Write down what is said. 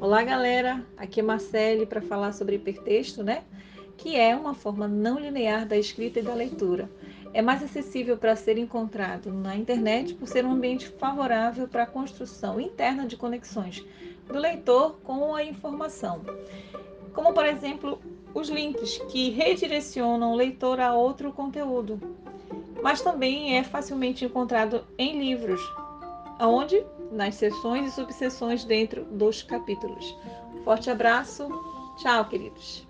Olá, galera. Aqui é Marcele para falar sobre hipertexto, né? Que é uma forma não linear da escrita e da leitura. É mais acessível para ser encontrado na internet por ser um ambiente favorável para a construção interna de conexões do leitor com a informação. Como, por exemplo, os links que redirecionam o leitor a outro conteúdo. Mas também é facilmente encontrado em livros, aonde nas seções e subseções dentro dos capítulos. Forte abraço, tchau, queridos.